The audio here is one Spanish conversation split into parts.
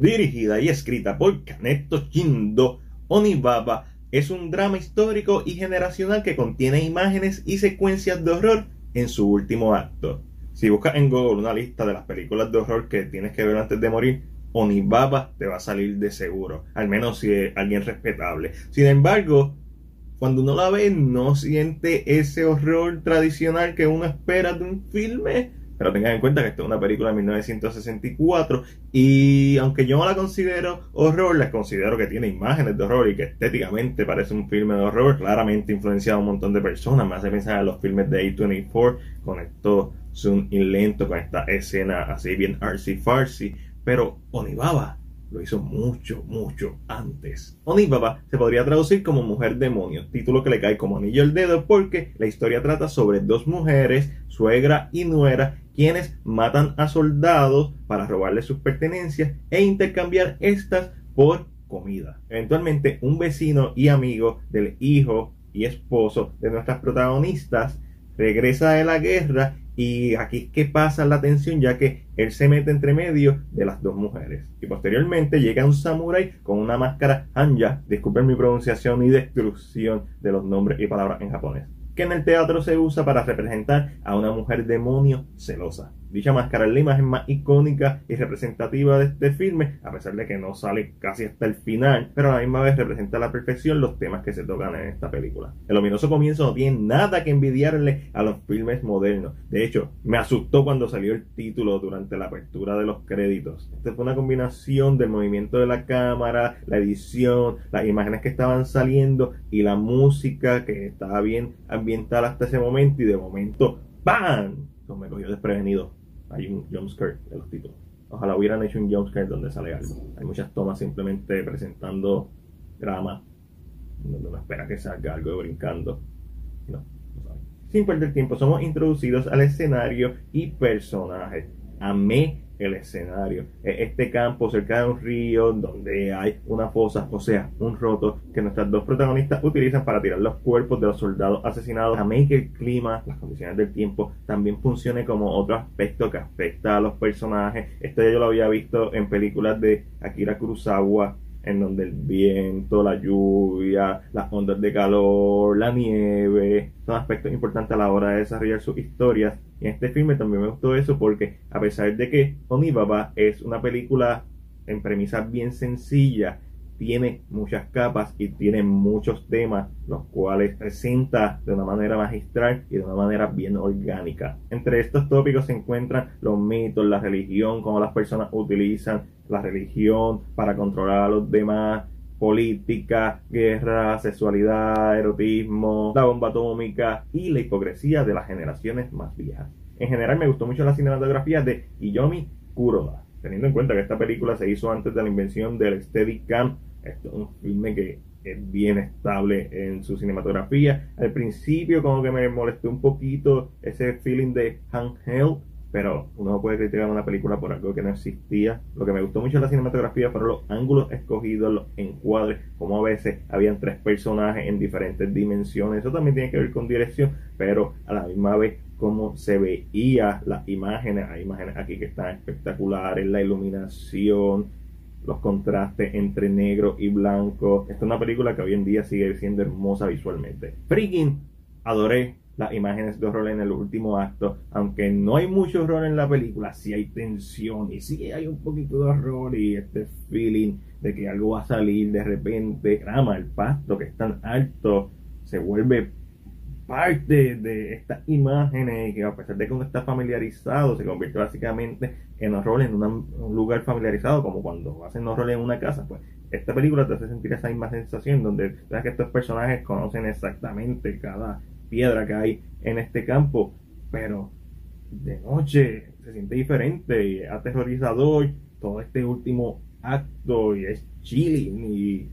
Dirigida y escrita por Kaneto Shindo, Onibaba es un drama histórico y generacional que contiene imágenes y secuencias de horror en su último acto. Si buscas en Google una lista de las películas de horror que tienes que ver antes de morir, Onibaba te va a salir de seguro, al menos si es alguien respetable. Sin embargo, cuando uno la ve no siente ese horror tradicional que uno espera de un filme pero tengan en cuenta que esta es una película de 1964 y aunque yo no la considero horror, les considero que tiene imágenes de horror y que estéticamente parece un filme de horror, claramente influenciado a un montón de personas. Me hace pensar en los filmes de A24 con esto zoom lento, con esta escena así bien artsy farsi. Pero Onibaba lo hizo mucho, mucho antes. Onibaba se podría traducir como mujer demonio, título que le cae como anillo al dedo porque la historia trata sobre dos mujeres, suegra y nuera, quienes matan a soldados para robarles sus pertenencias e intercambiar estas por comida. Eventualmente, un vecino y amigo del hijo y esposo de nuestras protagonistas regresa de la guerra y aquí es que pasa la tensión ya que él se mete entre medio de las dos mujeres. Y posteriormente llega un samurái con una máscara hanja, disculpen mi pronunciación y destrucción de los nombres y palabras en japonés, que en el teatro se usa para representar a una mujer demonio celosa. Dicha máscara es la imagen más icónica y representativa de este filme, a pesar de que no sale casi hasta el final, pero a la misma vez representa a la perfección los temas que se tocan en esta película. El ominoso comienzo no tiene nada que envidiarle a los filmes modernos. De hecho, me asustó cuando salió el título durante la apertura de los créditos. Esta fue una combinación del movimiento de la cámara, la edición, las imágenes que estaban saliendo y la música que estaba bien ambientada hasta ese momento y de momento ¡BAM! me cogió desprevenido hay un jumpscare de los títulos. Ojalá hubieran hecho un jumpscare donde sale algo. Hay muchas tomas simplemente presentando drama, donde uno espera que salga algo brincando. No, no sabe. Sin perder tiempo, somos introducidos al escenario y personajes. Amé el escenario. E, este campo cerca de un río donde hay una fosa, o sea, un roto que nuestras dos protagonistas utilizan para tirar los cuerpos de los soldados asesinados. A que el clima, las condiciones del tiempo también funcione como otro aspecto que afecta a los personajes. Esto ya yo lo había visto en películas de Akira Kurosawa en donde el viento, la lluvia, las ondas de calor, la nieve, son aspectos importantes a la hora de desarrollar sus historias. Y en este filme también me gustó eso porque a pesar de que Onibaba es una película en premisa bien sencilla, tiene muchas capas y tiene muchos temas, los cuales presenta de una manera magistral y de una manera bien orgánica. Entre estos tópicos se encuentran los mitos, la religión, cómo las personas utilizan la religión para controlar a los demás, política, guerra, sexualidad, erotismo, la bomba atómica y la hipocresía de las generaciones más viejas. En general me gustó mucho la cinematografía de Iyomi Kuroda, teniendo en cuenta que esta película se hizo antes de la invención del Steadicam esto es un filme que es bien estable en su cinematografía. Al principio como que me molestó un poquito ese feeling de handheld, pero uno no puede criticar una película por algo que no existía. Lo que me gustó mucho de la cinematografía fueron los ángulos escogidos, los encuadres, como a veces habían tres personajes en diferentes dimensiones. Eso también tiene que ver con dirección, pero a la misma vez cómo se veía las imágenes. Hay imágenes aquí que están espectaculares, la iluminación, los contrastes entre negro y blanco. Esta es una película que hoy en día sigue siendo hermosa visualmente. Freaking adoré las imágenes de horror en el último acto, aunque no hay mucho horror en la película, sí hay tensión y sí hay un poquito de horror y este feeling de que algo va a salir de repente. Grama, el pasto que es tan alto se vuelve parte de estas imágenes que a pesar de que uno está familiarizado se convierte básicamente en horror en un lugar familiarizado como cuando hacen horror en una casa pues esta película te hace sentir esa misma sensación donde que estos personajes conocen exactamente cada piedra que hay en este campo pero de noche se siente diferente y aterrorizador todo este último acto y es chilling y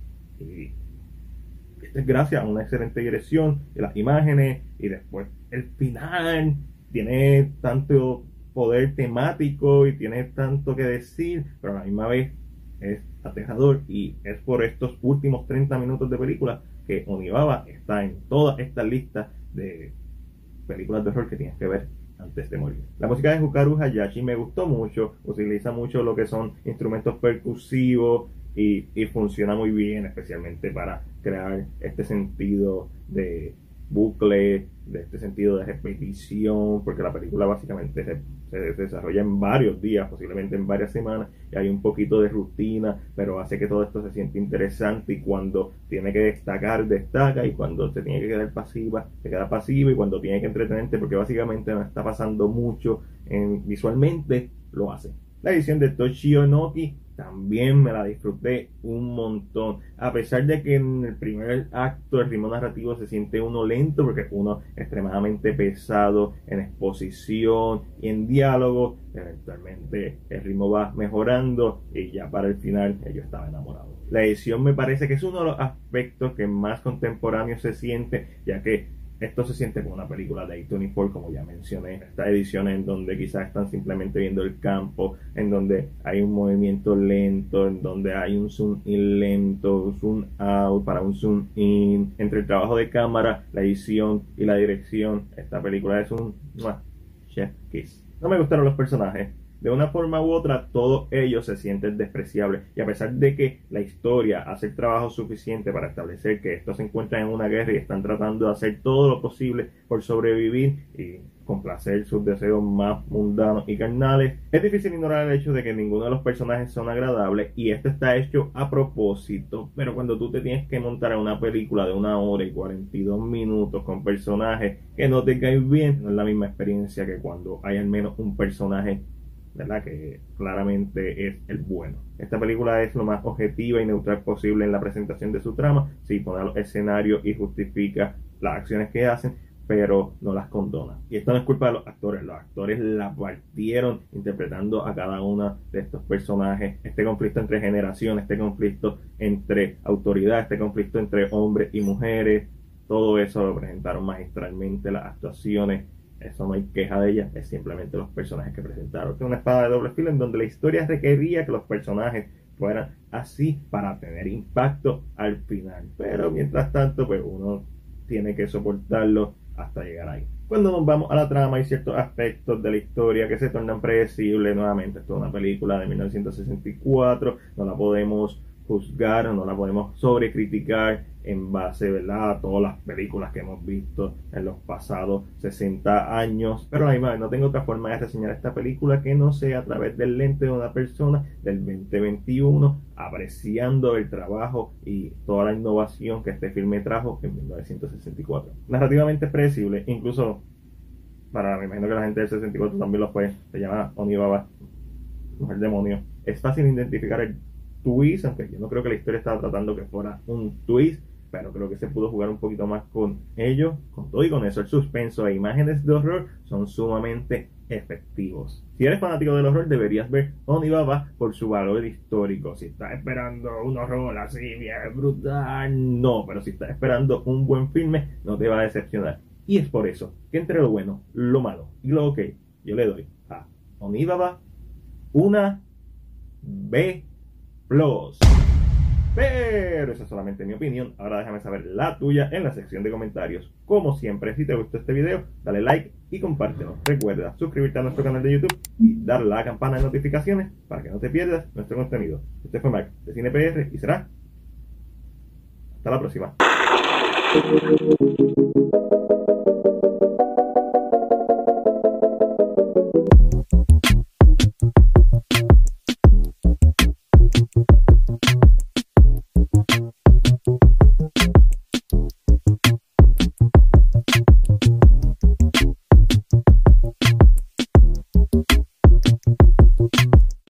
gracias a una excelente dirección de las imágenes y después el final tiene tanto poder temático y tiene tanto que decir, pero a la misma vez es aterrador y es por estos últimos 30 minutos de película que Onibaba está en toda esta lista de películas de horror que tienes que ver antes de morir. La música de Hukaru Hayashi me gustó mucho, utiliza mucho lo que son instrumentos percusivos y, y funciona muy bien, especialmente para crear este sentido de bucle, de este sentido de repetición, porque la película básicamente se, desarrolla en varios días, posiblemente en varias semanas, y hay un poquito de rutina, pero hace que todo esto se siente interesante y cuando tiene que destacar, destaca, y cuando se tiene que quedar pasiva, se queda pasiva, y cuando tiene que entretenerte, porque básicamente no está pasando mucho en, visualmente, lo hace. La edición de Toshio Noki también me la disfruté un montón. A pesar de que en el primer acto el ritmo narrativo se siente uno lento, porque uno extremadamente pesado en exposición y en diálogo, eventualmente el ritmo va mejorando y ya para el final yo estaba enamorado. La edición me parece que es uno de los aspectos que más contemporáneo se siente, ya que esto se siente como una película de A24, como ya mencioné. Estas ediciones en donde quizás están simplemente viendo el campo, en donde hay un movimiento lento, en donde hay un zoom in lento, zoom out para un zoom in. Entre el trabajo de cámara, la edición y la dirección, esta película es un chef kiss. No me gustaron los personajes de una forma u otra, todos ellos se sienten despreciables. Y a pesar de que la historia hace el trabajo suficiente para establecer que estos se encuentran en una guerra y están tratando de hacer todo lo posible por sobrevivir y complacer sus deseos más mundanos y carnales, es difícil ignorar el hecho de que ninguno de los personajes son agradables y esto está hecho a propósito, pero cuando tú te tienes que montar en una película de una hora y 42 minutos con personajes que no te caen bien, no es la misma experiencia que cuando hay al menos un personaje ¿verdad? Que claramente es el bueno. Esta película es lo más objetiva y neutral posible en la presentación de su trama, sí pone los escenarios y justifica las acciones que hacen, pero no las condona. Y esto no es culpa de los actores, los actores la partieron interpretando a cada uno de estos personajes. Este conflicto entre generaciones, este conflicto entre autoridad, este conflicto entre hombres y mujeres, todo eso lo presentaron magistralmente las actuaciones eso no hay queja de ella, es simplemente los personajes que presentaron. Es una espada de doble filo en donde la historia requería que los personajes fueran así para tener impacto al final. Pero mientras tanto, pues uno tiene que soportarlo hasta llegar ahí. Cuando nos vamos a la trama, hay ciertos aspectos de la historia que se tornan predecibles. Nuevamente, esto es una película de 1964, no la podemos juzgar, no la podemos sobrecriticar en base ¿verdad? a todas las películas que hemos visto en los pasados 60 años. Pero a no tengo otra forma de reseñar esta película que no sea a través del lente de una persona del 2021 apreciando el trabajo y toda la innovación que este filme trajo en 1964. Narrativamente predecible, incluso para, me imagino que la gente del 64 también lo fue, se llama Onibaba, mujer demonio. Es fácil identificar el twist, aunque yo no creo que la historia estaba tratando que fuera un twist, pero creo que se pudo jugar un poquito más con ello, con todo y con eso. El suspenso e imágenes de horror son sumamente efectivos. Si eres fanático del horror, deberías ver Onibaba por su valor histórico. Si estás esperando un horror así bien brutal, no, pero si estás esperando un buen filme, no te va a decepcionar. Y es por eso que entre lo bueno, lo malo y lo ok, yo le doy a Onibaba una B Plus. Pero esa es solamente mi opinión. Ahora déjame saber la tuya en la sección de comentarios. Como siempre, si te gustó este video, dale like y compártelo. Recuerda suscribirte a nuestro canal de YouTube y darle la campana de notificaciones para que no te pierdas nuestro contenido. Este fue Mike de CinePR y será hasta la próxima.